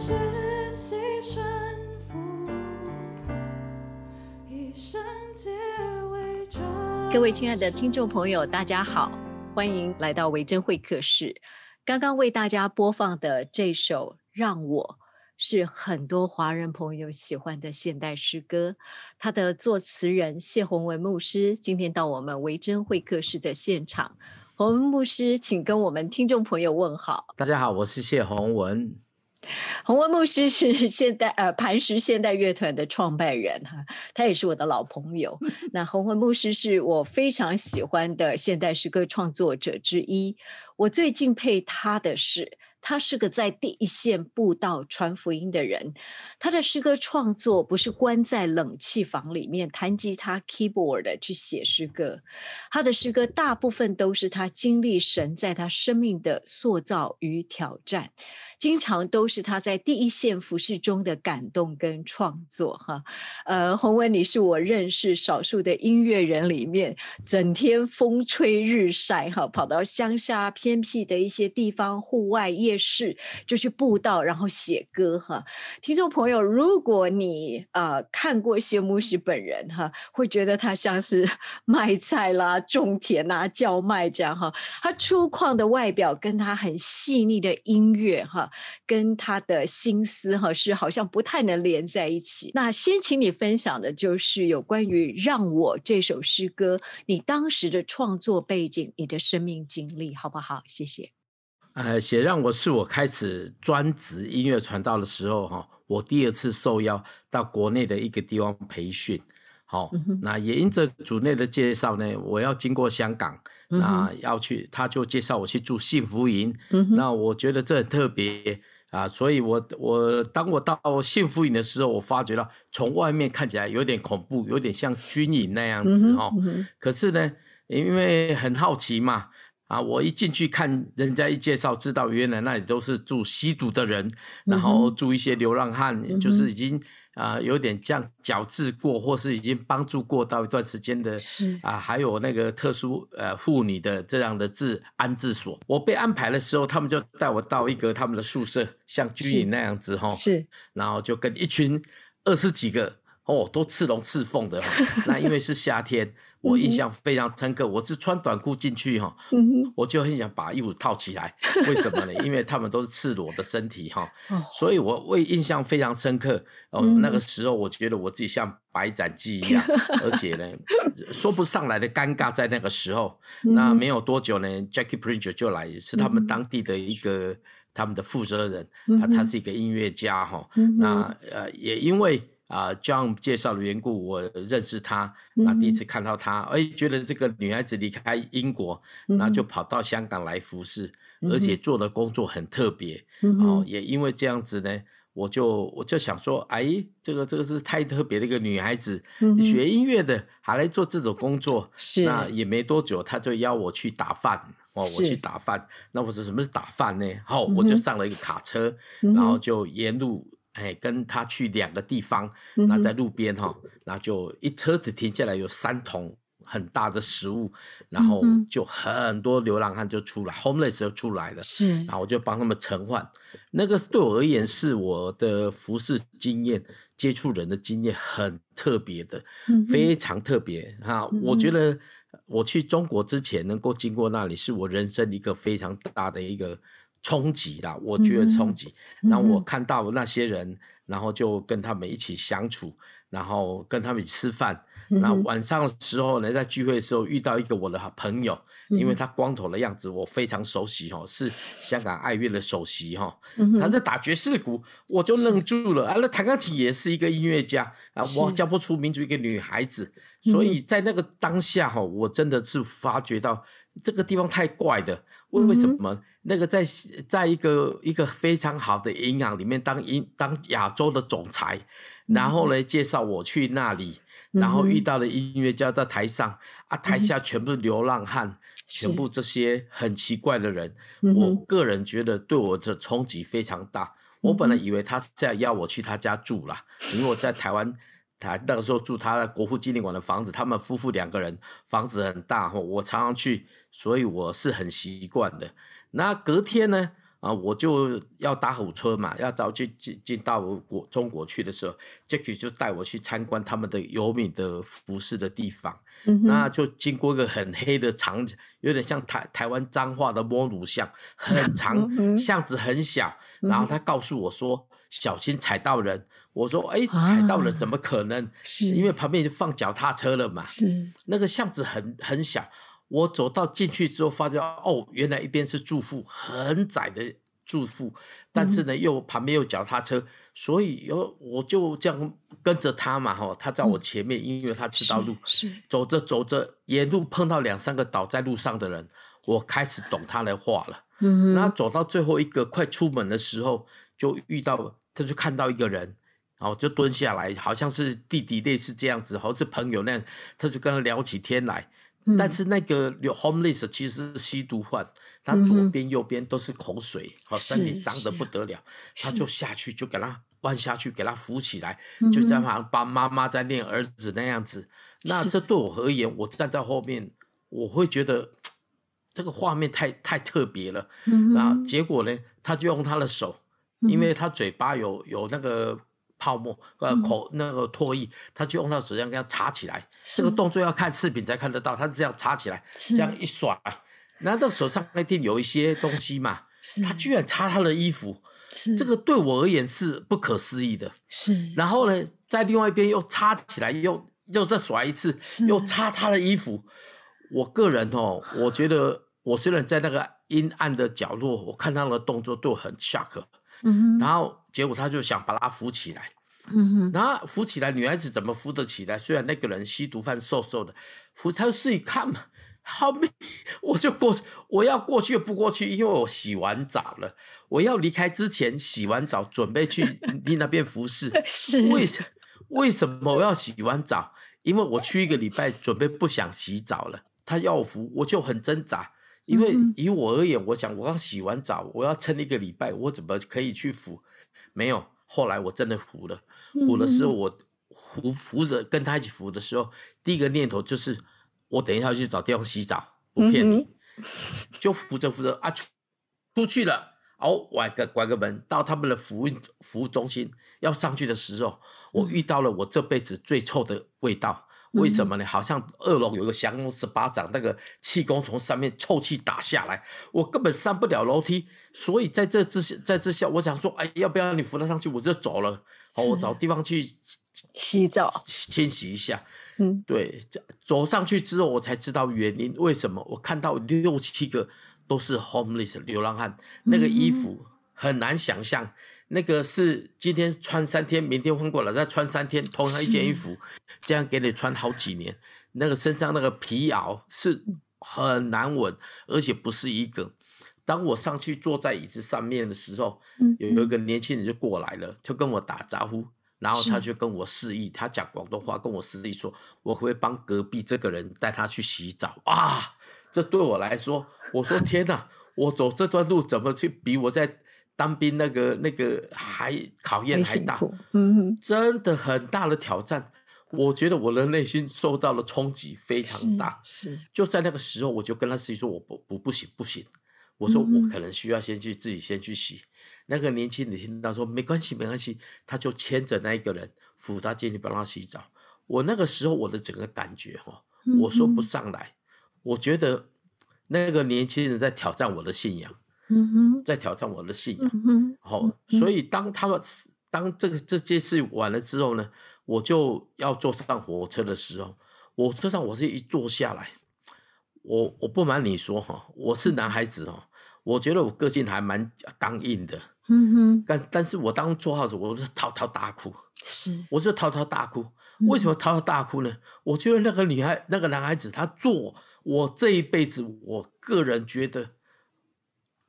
学习顺服，以圣洁为。各位亲爱的听众朋友，大家好，欢迎来到维珍会客室。刚刚为大家播放的这首《让我》是很多华人朋友喜欢的现代诗歌，他的作词人谢宏文牧师今天到我们维珍会客室的现场。宏文牧师，请跟我们听众朋友问好。大家好，我是谢宏文。洪文牧师是现代呃磐石现代乐团的创办人哈，他也是我的老朋友。那洪文牧师是我非常喜欢的现代诗歌创作者之一。我最敬佩他的是，他是个在第一线布道传福音的人。他的诗歌创作不是关在冷气房里面弹吉他 keyboard 去写诗歌，他的诗歌大部分都是他经历神在他生命的塑造与挑战。经常都是他在第一线服饰中的感动跟创作哈，呃，洪文，你是我认识少数的音乐人里面，整天风吹日晒哈，跑到乡下偏偏僻的一些地方户外夜市就去布道，然后写歌哈。听众朋友，如果你呃看过谢牧师本人哈，会觉得他像是 卖菜啦、种田啦、叫卖这样哈，他粗犷的外表跟他很细腻的音乐哈。跟他的心思哈是好像不太能连在一起。那先请你分享的就是有关于《让我》这首诗歌，你当时的创作背景，你的生命经历，好不好？谢谢。呃，写《让我》是我开始专职音乐传道的时候哈，我第二次受邀到国内的一个地方培训。好，那也因着组内的介绍呢，我要经过香港，那要去，他就介绍我去住幸福营。那我觉得这很特别啊，所以我我当我到幸福营的时候，我发觉到从外面看起来有点恐怖，有点像军营那样子哦。可是呢，因为很好奇嘛，啊，我一进去看人家一介绍，知道原来那里都是住吸毒的人，然后住一些流浪汉，就是已经。啊，有点这样矫治过，或是已经帮助过到一段时间的，是啊，还有那个特殊呃妇女的这样的治安置所。我被安排的时候，他们就带我到一个他们的宿舍，像军营那样子哈，是，然后就跟一群二十几个哦，都刺龙刺凤的，那因为是夏天。我印象非常深刻，我是穿短裤进去哈，我就很想把衣服套起来，为什么呢？因为他们都是赤裸的身体哈，所以我为印象非常深刻。哦，那个时候我觉得我自己像白斩鸡一样，而且呢，说不上来的尴尬。在那个时候，那没有多久呢，Jackie Prince 就来，是他们当地的一个他们的负责人啊，他是一个音乐家哈。那呃，也因为。啊，John 介绍的缘故，我认识她。那第一次看到她，哎，觉得这个女孩子离开英国，那就跑到香港来服侍，而且做的工作很特别。哦，也因为这样子呢，我就我就想说，哎，这个这个是太特别的一个女孩子，学音乐的还来做这种工作。是。那也没多久，她就邀我去打饭。哦，我去打饭。那我说什么是打饭呢？好，我就上了一个卡车，然后就沿路。哎，跟他去两个地方，那在路边哈，那就一车子停下来，有三桶很大的食物，然后就很多流浪汉就出来，homeless 就出来了，是，然后我就帮他们盛换。那个对我而言是我的服饰经验、接触人的经验很特别的，非常特别哈。我觉得我去中国之前能够经过那里，是我人生一个非常大的一个。冲击啦，我觉得冲击。那我看到那些人，然后就跟他们一起相处，然后跟他们一起吃饭。那晚上的时候呢，在聚会的时候遇到一个我的好朋友，因为他光头的样子我非常熟悉哈，是香港爱乐的首席哈，他在打爵士鼓，我就愣住了啊。那弹钢琴也是一个音乐家啊，我教不出民族一个女孩子，所以在那个当下哈，我真的是发觉到。这个地方太怪的，为为什么？那个在在一个一个非常好的银行里面当银当亚洲的总裁，然后呢介绍我去那里，然后遇到了音乐家在台上啊，台下全部是流浪汉，全部这些很奇怪的人。我个人觉得对我的冲击非常大。我本来以为他是在要我去他家住啦，因为我在台湾。他那个时候住他的国父纪念馆的房子，他们夫妇两个人，房子很大我常常去，所以我是很习惯的。那隔天呢，啊，我就要搭火车嘛，要早去进进到国中国去的时候，Jackie 就带我去参观他们的游民的服饰的地方，那就经过一个很黑的长，有点像台台湾彰化的摸乳巷，很长巷子很小，然后他告诉我说，小心踩到人。我说：“哎，踩到人，怎么可能？是因为旁边就放脚踏车了嘛。是那个巷子很很小，我走到进去之后，发现哦，原来一边是住户，很窄的住户，但是呢，又旁边有脚踏车，所以有我就这样跟着他嘛，哈，他在我前面，因为他知道路。是走着走着，沿路碰到两三个倒在路上的人，我开始懂他的话了。嗯，那走到最后一个快出门的时候，就遇到，他就看到一个人。”然后就蹲下来，好像是弟弟类似这样子，好像是朋友那样，他就跟他聊起天来。但是那个 homeless 其实是吸毒犯，他左边右边都是口水，好身体脏得不得了。他就下去就给他弯下去，给他扶起来，就在旁帮妈妈在念儿子那样子。那这对我而言，我站在后面，我会觉得 这个画面太太特别了。然后结果呢，他就用他的手，因为他嘴巴有有那个。泡沫呃口那个唾液，他就用到手这样给他擦起来。这个动作要看视频才看得到，他是这样擦起来，这样一甩，难道手上一定有一些东西嘛？他居然擦他的衣服，这个对我而言是不可思议的。是，然后呢，在另外一边又擦起来，又又再甩一次，又擦他的衣服。我个人哦，我觉得我虽然在那个阴暗的角落，我看他的动作都很 shock。嗯，然后。结果他就想把他扶起来，嗯哼，然后扶起来，女孩子怎么扶得起来？虽然那个人吸毒犯瘦瘦的，扶他就试一看嘛，后面 我就过，我要过去又不过去，因为我洗完澡了，我要离开之前洗完澡，准备去你那边服侍。是为什为什么我要洗完澡？因为我去一个礼拜，准备不想洗澡了。他要我扶，我就很挣扎，因为以我而言，我想我刚洗完澡，我要撑一个礼拜，我怎么可以去扶？没有，后来我真的服了。服的时候，我服扶着跟他一起服的时候，第一个念头就是，我等一下要去找地方洗澡，不骗你。就扶着扶着啊，出出去了。哦，拐个拐个门，到他们的服务服务中心，要上去的时候，我遇到了我这辈子最臭的味道。为什么呢？好像二楼有个降龙十八掌，那个气功从上面臭气打下来，我根本上不了楼梯。所以在这之在这下，我想说，哎，要不要你扶他上去？我就走了。好，我找地方去洗澡、清洗一下。嗯，对，走上去之后，我才知道原因。为什么？我看到六七个都是 homeless 流浪汉，那个衣服很难想象。那个是今天穿三天，明天换过来再穿三天，同样一件衣服，这样给你穿好几年。那个身上那个皮袄是很难闻，而且不是一个。当我上去坐在椅子上面的时候，有有一个年轻人就过来了，就跟我打招呼，然后他就跟我示意，他讲广东话跟我示意说，我会帮隔壁这个人带他去洗澡啊。这对我来说，我说天哪，我走这段路怎么去比我在。当兵那个那个还考验还大，嗯，真的很大的挑战。我觉得我的内心受到了冲击非常大，是就在那个时候，我就跟他自己说：“我不不不行不行。”我说：“我可能需要先去自己先去洗。”那个年轻人听到说：“没关系没关系。”他就牵着那一个人扶他进去帮他洗澡。我那个时候我的整个感觉哈，我说不上来。我觉得那个年轻人在挑战我的信仰，嗯哼，在挑战我的信仰。嗯好，所以当他们当这个这件事完了之后呢？我就要坐上火车的时候，我车上我是一坐下来，我我不瞒你说哈，我是男孩子哦，我觉得我个性还蛮刚硬的，嗯哼，但但是我当坐号子，我是滔滔大哭，是，我是滔滔大哭，为什么滔滔大哭呢？我觉得那个女孩，那个男孩子，他做我这一辈子，我个人觉得，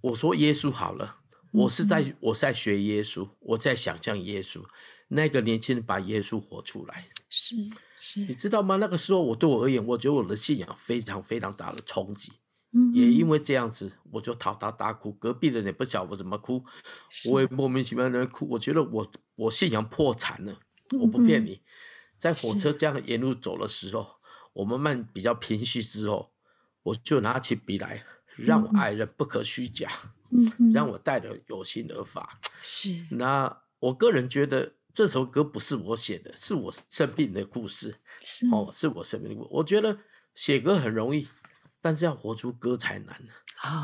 我说耶稣好了，我是在我在学耶稣，我在想象耶稣。那个年轻人把耶稣活出来，是是，你知道吗？那个时候我对我而言，我觉得我的信仰非常非常大的冲击，嗯，也因为这样子，我就嚎啕大哭。隔壁的人也不晓得我怎么哭，我也莫名其妙的哭。我觉得我我信仰破产了，我不骗你。在火车这样沿路走的时候，我慢慢比较平息之后，我就拿起笔来，让我爱人不可虚假，嗯，让我带着有心而发。是，那我个人觉得。这首歌不是我写的，是我生病的故事。是哦，是我生病的故事。我觉得写歌很容易，但是要活出歌才难。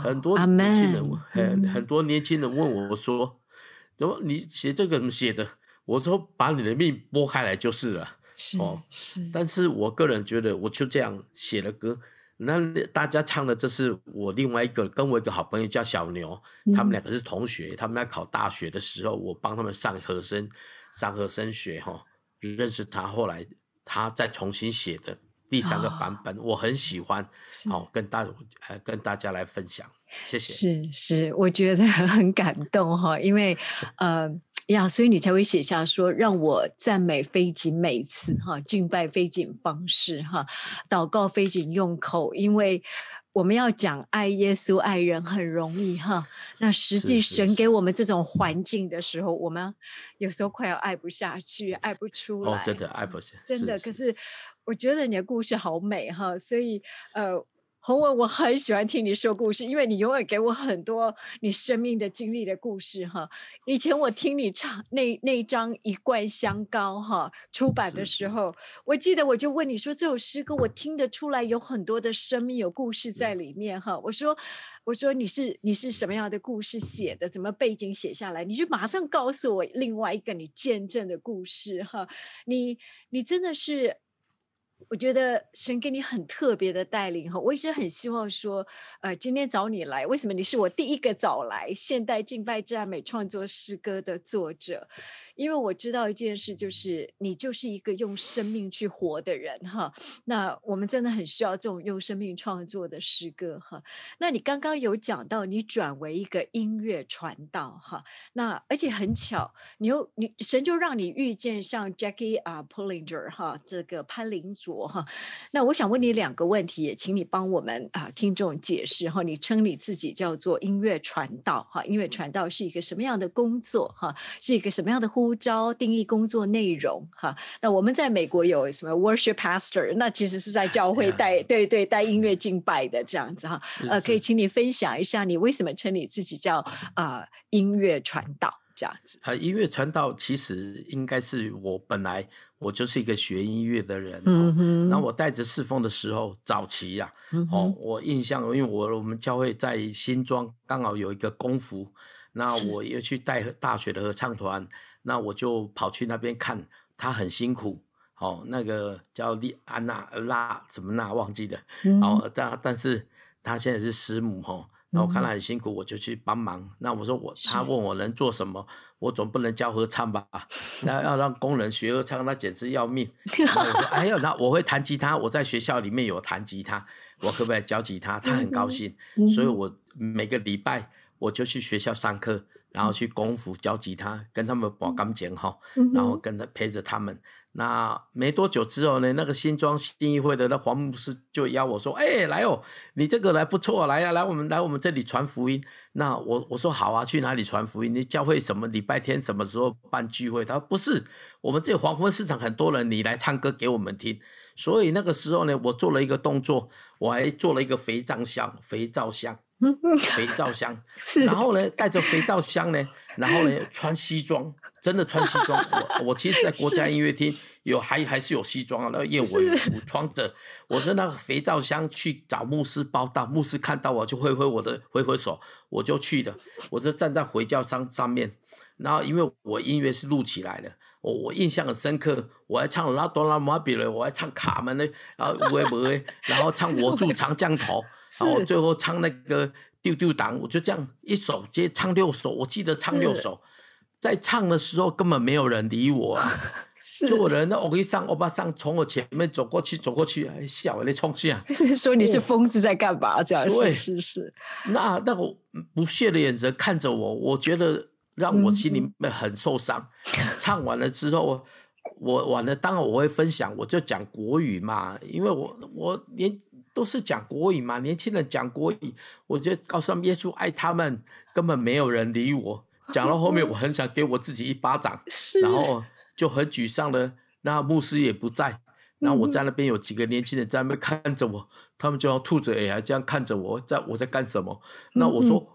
很多年轻人，很很多年轻人问我，我说：“怎么你写这个怎么写的？”我说：“把你的命拨开来就是了。”是哦，是。但是我个人觉得，我就这样写了歌。那大家唱的，这是我另外一个跟我一个好朋友叫小牛，他们两个是同学，他们在考大学的时候，我帮他们上和声。上和声学哈，认识他，后来他再重新写的第三个版本，我很喜欢，好跟大呃跟大家来分享，谢谢。是是，我觉得很感动哈，因为呃呀，所以你才会写下说让我赞美非仅每次哈，敬拜非仅方式哈，祷告非仅用口，因为。我们要讲爱耶稣、爱人很容易哈，那实际神给我们这种环境的时候，我们有时候快要爱不下去，爱不出来。哦，真的爱不下，真的。可是我觉得你的故事好美哈，所以呃。洪文，我很喜欢听你说故事，因为你永远给我很多你生命的经历的故事哈。以前我听你唱那那张一罐香膏哈出版的时候，我记得我就问你说这首诗歌我听得出来有很多的生命有故事在里面哈。我说我说你是你是什么样的故事写的？怎么背景写下来？你就马上告诉我另外一个你见证的故事哈。你你真的是。我觉得神给你很特别的带领哈，我一直很希望说，呃，今天找你来，为什么你是我第一个找来现代敬拜赞美创作诗歌的作者？因为我知道一件事，就是你就是一个用生命去活的人哈。那我们真的很需要这种用生命创作的诗歌哈。那你刚刚有讲到你转为一个音乐传道哈。那而且很巧，你又你神就让你遇见像 Jackie 啊 Pullinger 哈，这个潘林卓哈。那我想问你两个问题，也请你帮我们啊听众解释哈。你称你自己叫做音乐传道哈，音乐传道是一个什么样的工作哈？是一个什么样的呼？呼召定义工作内容哈，那我们在美国有什么 worship pastor？那其实是在教会带对对带音乐敬拜的这样子哈。呃，可以请你分享一下，你为什么称你自己叫啊音乐传道这样子？啊，音乐传道其实应该是我本来我就是一个学音乐的人，嗯哼。那我带着侍奉的时候，早期呀，哦，我印象，因为我我们教会在新庄刚好有一个功夫，那我又去带大学的合唱团。那我就跑去那边看，他很辛苦，哦，那个叫丽安娜拉什么娜忘记了，哦，但但是他现在是师母哦，那我看他很辛苦，我就去帮忙。那我说我，他问我能做什么，我总不能教合唱吧？那要让工人学合唱，那简直要命。我说，哎呦，那我会弹吉他，我在学校里面有弹吉他，我可不可以教吉他？他很高兴，所以我每个礼拜我就去学校上课。然后去功夫教吉他，跟他们把钢琴哈，然后跟他陪着他们。那没多久之后呢，那个新庄新义会的那黄牧师就邀我说：“哎，来哦，你这个来不错，来呀，来我们来我们这里传福音。”那我我说好啊，去哪里传福音？你教会什么礼拜天什么时候办聚会？他说不是，我们这黄昏市场很多人，你来唱歌给我们听。所以那个时候呢，我做了一个动作，我还做了一个肥皂箱，肥皂箱。肥皂箱，然后呢，带着肥皂箱呢，然后呢，穿西装，真的穿西装。我我其实，在国家音乐厅有还还是有西装啊，那个燕尾服穿着，我的那个肥皂箱去找牧师报道，牧师看到我就挥挥我的挥挥手，我就去了，我就站在回教箱上面，然后因为我音乐是录起来的，我我印象很深刻，我还唱拉多拉马比了，我还唱卡门的，然后喂喂，然后唱我住长江头。然后最后唱那个丢丢党，我就这样一首接唱六首，我记得唱六首，在唱的时候根本没有人理我，就有人欧一上欧巴上从我前面走过去走过去，还笑你冲下，说你是疯子在干嘛？这样是是是。那那个不屑的眼神看着我，我觉得让我心里面很受伤。唱完了之后，我完了，当然我会分享，我就讲国语嘛，因为我我连。都是讲国语嘛，年轻人讲国语，我就告诉他们耶稣爱他们，根本没有人理我。讲到后面，我很想给我自己一巴掌，然后就很沮丧的。那牧师也不在，那我在那边有几个年轻人在那边看着我，他们就要吐着牙这样看着我，在我在干什么？那我说，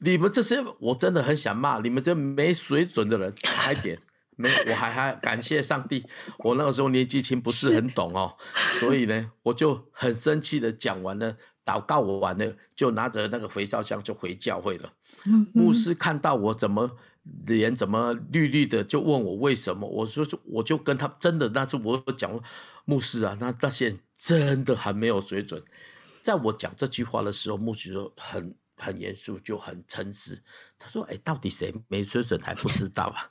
你们这些我真的很想骂你们这没水准的人，差一点。没，我还还感谢上帝。我那个时候年纪轻，不是很懂哦，所以呢，我就很生气的讲完了，祷告我完了，就拿着那个肥皂箱就回教会了。牧师看到我怎么脸怎么绿绿的，就问我为什么。我说，我就跟他真的，那是我讲牧师啊，那那些人真的很没有水准。在我讲这句话的时候，牧师就很很严肃，就很诚实。他说：“哎，到底谁没水准还不知道啊？”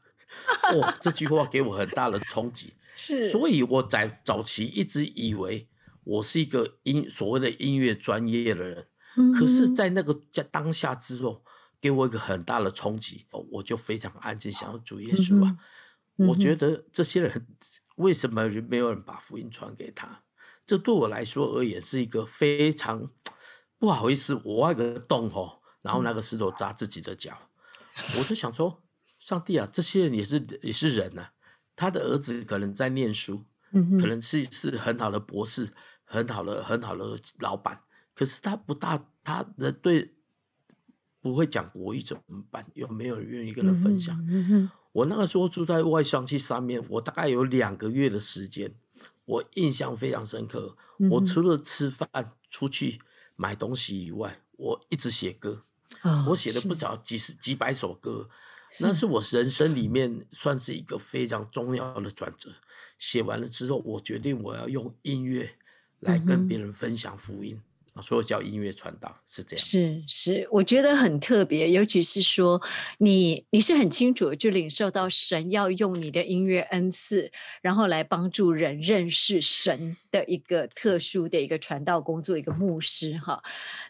哦，这句话给我很大的冲击，是，所以我在早期一直以为我是一个音所谓的音乐专业的人，可是，在那个在当下之后，给我一个很大的冲击，哦，我就非常安静，想要主耶稣啊，我觉得这些人为什么没有人把福音传给他？这对我来说而言是一个非常不好意思，我挖个洞哦，然后那个石头砸自己的脚，我就想说。上帝啊，这些人也是也是人呐。他的儿子可能在念书，可能是是很好的博士，很好的很好的老板。可是他不大，他的对不会讲国语怎么办？有没有人愿意跟他分享？我那个时候住在外双溪上面，我大概有两个月的时间，我印象非常深刻。我除了吃饭、出去买东西以外，我一直写歌。我写了不少几十几百首歌。那是我人生里面算是一个非常重要的转折。写完了之后，我决定我要用音乐来跟别人分享福音。所以叫音乐传达是这样，是是，我觉得很特别，尤其是说你你是很清楚就领受到神要用你的音乐恩赐，然后来帮助人认识神的一个特殊的一个传道工作，一个牧师哈。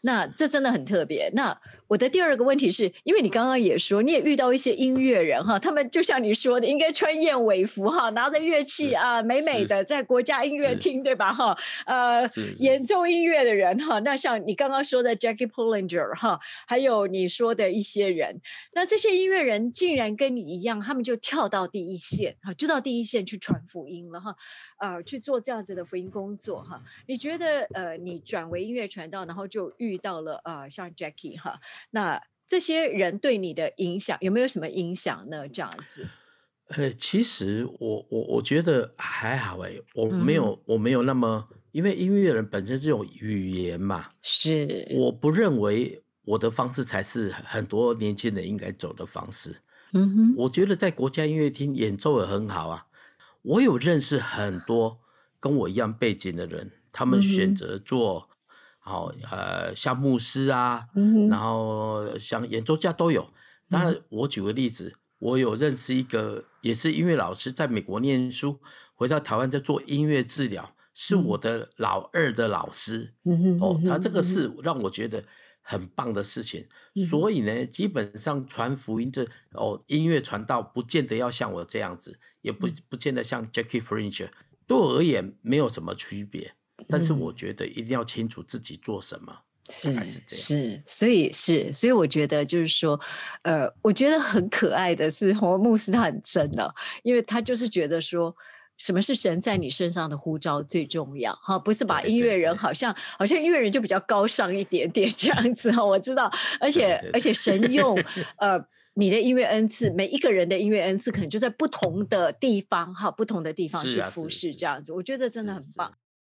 那这真的很特别。那我的第二个问题是，因为你刚刚也说你也遇到一些音乐人哈，他们就像你说的，应该穿燕尾服哈，拿着乐器啊，美美的在国家音乐厅对吧哈？呃，演奏音乐的人哈。那像你刚刚说的 Jackie Pollinger 哈，还有你说的一些人，那这些音乐人竟然跟你一样，他们就跳到第一线啊，就到第一线去传福音了哈，呃，去做这样子的福音工作哈。你觉得呃，你转为音乐传道，然后就遇到了呃，像 Jackie 哈，那这些人对你的影响有没有什么影响呢？这样子？呃，其实我我我觉得还好哎，我没有我没有那么。因为音乐人本身这种语言嘛，是我不认为我的方式才是很多年轻人应该走的方式。嗯哼，我觉得在国家音乐厅演奏也很好啊。我有认识很多跟我一样背景的人，他们选择做好呃像牧师啊，然后像演奏家都有。那我举个例子，我有认识一个也是音乐老师，在美国念书，回到台湾在做音乐治疗。是我的老二的老师。哦，他这个是让我觉得很棒的事情。所以呢，基本上传福音这哦，音乐传道不见得要像我这样子，也不不见得像 Jackie French，对我而言没有什么区别。但是我觉得一定要清楚自己做什么。是是，所以是，所以我觉得就是说，呃，我觉得很可爱的是红牧师，他很真的，因为他就是觉得说，什么是神在你身上的呼召最重要哈，不是把音乐人好像好像音乐人就比较高尚一点点这样子哈，我知道，而且而且神用 呃你的音乐恩赐，每一个人的音乐恩赐可能就在不同的地方哈，不同的地方去服侍这样子，我觉得真的很棒。